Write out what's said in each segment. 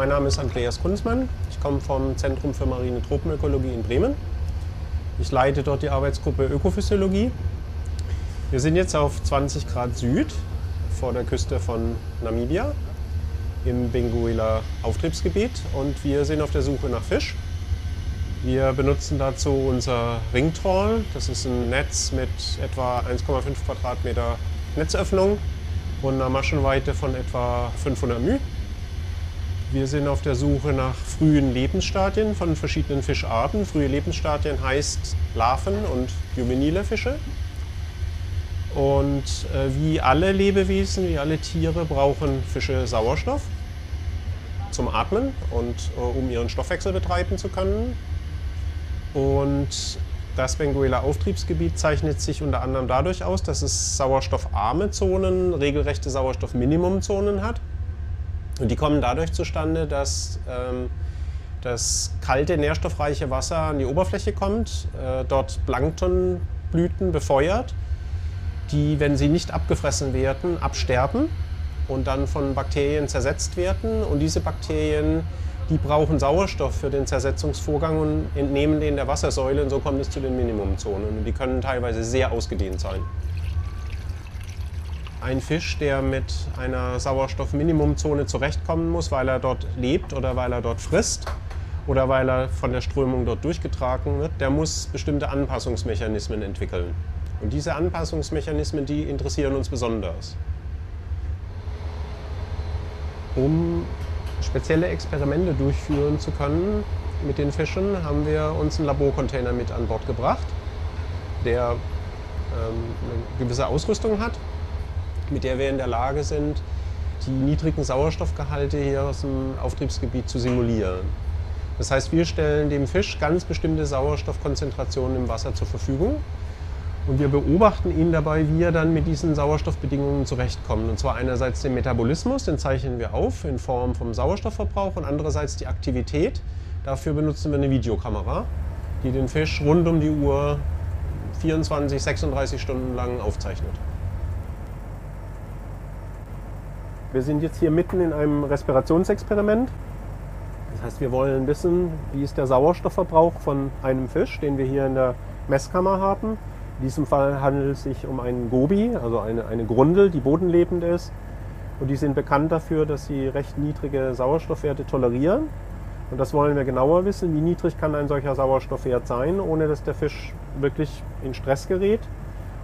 Mein Name ist Andreas Kunzmann. Ich komme vom Zentrum für marine Tropenökologie in Bremen. Ich leite dort die Arbeitsgruppe Ökophysiologie. Wir sind jetzt auf 20 Grad Süd vor der Küste von Namibia im Benguela Auftriebsgebiet und wir sind auf der Suche nach Fisch. Wir benutzen dazu unser Ringtroll. Das ist ein Netz mit etwa 1,5 Quadratmeter Netzöffnung und einer Maschenweite von etwa 500 μ. Wir sind auf der Suche nach frühen Lebensstadien von verschiedenen Fischarten. Frühe Lebensstadien heißt Larven und juvenile Fische. Und äh, wie alle Lebewesen, wie alle Tiere brauchen Fische Sauerstoff zum Atmen und äh, um ihren Stoffwechsel betreiben zu können. Und das Benguela Auftriebsgebiet zeichnet sich unter anderem dadurch aus, dass es sauerstoffarme Zonen, regelrechte Sauerstoffminimumzonen hat. Und die kommen dadurch zustande, dass ähm, das kalte, nährstoffreiche Wasser an die Oberfläche kommt, äh, dort Planktonblüten befeuert, die, wenn sie nicht abgefressen werden, absterben und dann von Bakterien zersetzt werden. Und diese Bakterien die brauchen Sauerstoff für den Zersetzungsvorgang und entnehmen den der Wassersäule und so kommt es zu den Minimumzonen. Und die können teilweise sehr ausgedehnt sein. Ein Fisch, der mit einer Sauerstoffminimumzone zurechtkommen muss, weil er dort lebt oder weil er dort frisst oder weil er von der Strömung dort durchgetragen wird, der muss bestimmte Anpassungsmechanismen entwickeln. Und diese Anpassungsmechanismen, die interessieren uns besonders. Um spezielle Experimente durchführen zu können mit den Fischen, haben wir uns einen Laborcontainer mit an Bord gebracht, der ähm, eine gewisse Ausrüstung hat, mit der wir in der Lage sind, die niedrigen Sauerstoffgehalte hier aus dem Auftriebsgebiet zu simulieren. Das heißt, wir stellen dem Fisch ganz bestimmte Sauerstoffkonzentrationen im Wasser zur Verfügung und wir beobachten ihn dabei, wie er dann mit diesen Sauerstoffbedingungen zurechtkommt. Und zwar einerseits den Metabolismus, den zeichnen wir auf in Form vom Sauerstoffverbrauch und andererseits die Aktivität. Dafür benutzen wir eine Videokamera, die den Fisch rund um die Uhr 24, 36 Stunden lang aufzeichnet. Wir sind jetzt hier mitten in einem Respirationsexperiment. Das heißt, wir wollen wissen, wie ist der Sauerstoffverbrauch von einem Fisch, den wir hier in der Messkammer haben. In diesem Fall handelt es sich um einen Gobi, also eine, eine Grundel, die bodenlebend ist. Und die sind bekannt dafür, dass sie recht niedrige Sauerstoffwerte tolerieren. Und das wollen wir genauer wissen. Wie niedrig kann ein solcher Sauerstoffwert sein, ohne dass der Fisch wirklich in Stress gerät?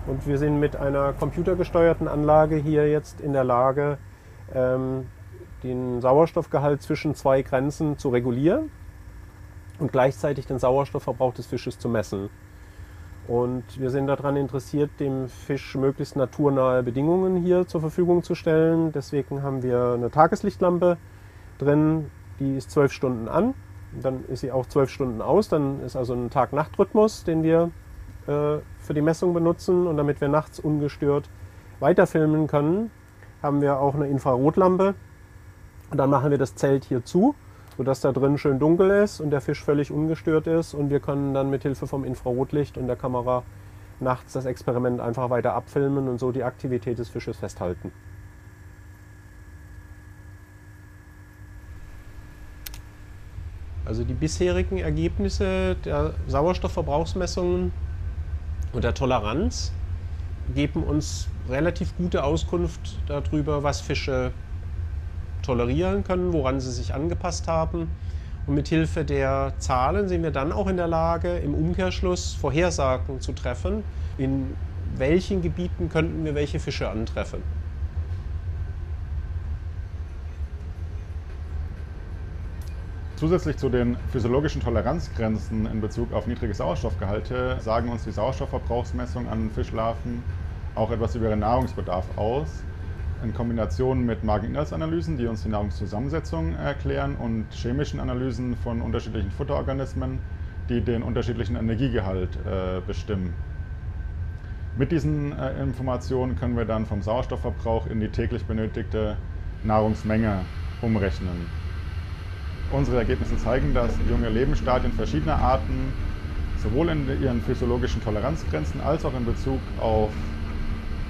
Und wir sind mit einer computergesteuerten Anlage hier jetzt in der Lage, den Sauerstoffgehalt zwischen zwei Grenzen zu regulieren und gleichzeitig den Sauerstoffverbrauch des Fisches zu messen. Und wir sind daran interessiert, dem Fisch möglichst naturnahe Bedingungen hier zur Verfügung zu stellen. Deswegen haben wir eine Tageslichtlampe drin, die ist zwölf Stunden an. Dann ist sie auch zwölf Stunden aus. Dann ist also ein Tag-Nacht-Rhythmus, den wir äh, für die Messung benutzen. Und damit wir nachts ungestört weiterfilmen können, haben wir auch eine Infrarotlampe. Und dann machen wir das Zelt hier zu sodass da drin schön dunkel ist und der Fisch völlig ungestört ist und wir können dann mit Hilfe vom Infrarotlicht und der Kamera nachts das Experiment einfach weiter abfilmen und so die Aktivität des Fisches festhalten. Also die bisherigen Ergebnisse der Sauerstoffverbrauchsmessungen und der Toleranz geben uns relativ gute Auskunft darüber, was Fische tolerieren können, woran sie sich angepasst haben. Und mit Hilfe der Zahlen sind wir dann auch in der Lage, im Umkehrschluss Vorhersagen zu treffen, in welchen Gebieten könnten wir welche Fische antreffen. Zusätzlich zu den physiologischen Toleranzgrenzen in Bezug auf niedrige Sauerstoffgehalte sagen uns die Sauerstoffverbrauchsmessung an Fischlarven auch etwas über ihren Nahrungsbedarf aus in Kombination mit Mageninhaltsanalysen, die uns die Nahrungszusammensetzung erklären und chemischen Analysen von unterschiedlichen Futterorganismen, die den unterschiedlichen Energiegehalt äh, bestimmen. Mit diesen äh, Informationen können wir dann vom Sauerstoffverbrauch in die täglich benötigte Nahrungsmenge umrechnen. Unsere Ergebnisse zeigen, dass junge Lebensstadien verschiedener Arten sowohl in ihren physiologischen Toleranzgrenzen als auch in Bezug auf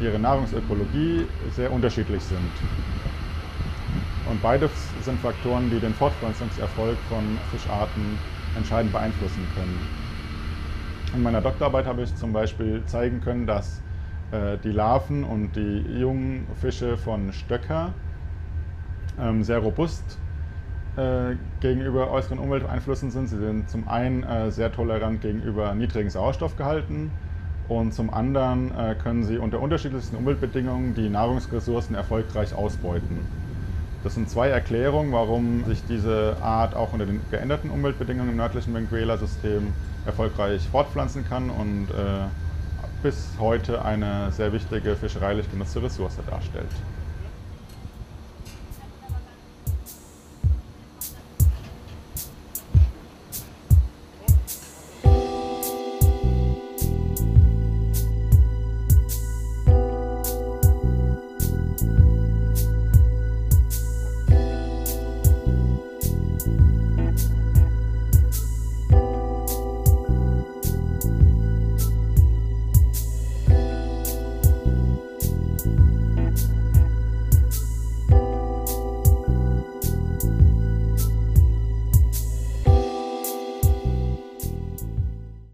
ihre Nahrungsökologie sehr unterschiedlich sind. Und beides sind Faktoren, die den Fortpflanzungserfolg von Fischarten entscheidend beeinflussen können. In meiner Doktorarbeit habe ich zum Beispiel zeigen können, dass äh, die Larven und die jungen Fische von Stöcker ähm, sehr robust äh, gegenüber äußeren Umwelteinflüssen sind. Sie sind zum einen äh, sehr tolerant gegenüber niedrigen Sauerstoffgehalten und zum anderen äh, können sie unter unterschiedlichsten Umweltbedingungen die Nahrungsressourcen erfolgreich ausbeuten. Das sind zwei Erklärungen, warum sich diese Art auch unter den geänderten Umweltbedingungen im nördlichen Venezuela-System erfolgreich fortpflanzen kann und äh, bis heute eine sehr wichtige fischereilich genutzte Ressource darstellt.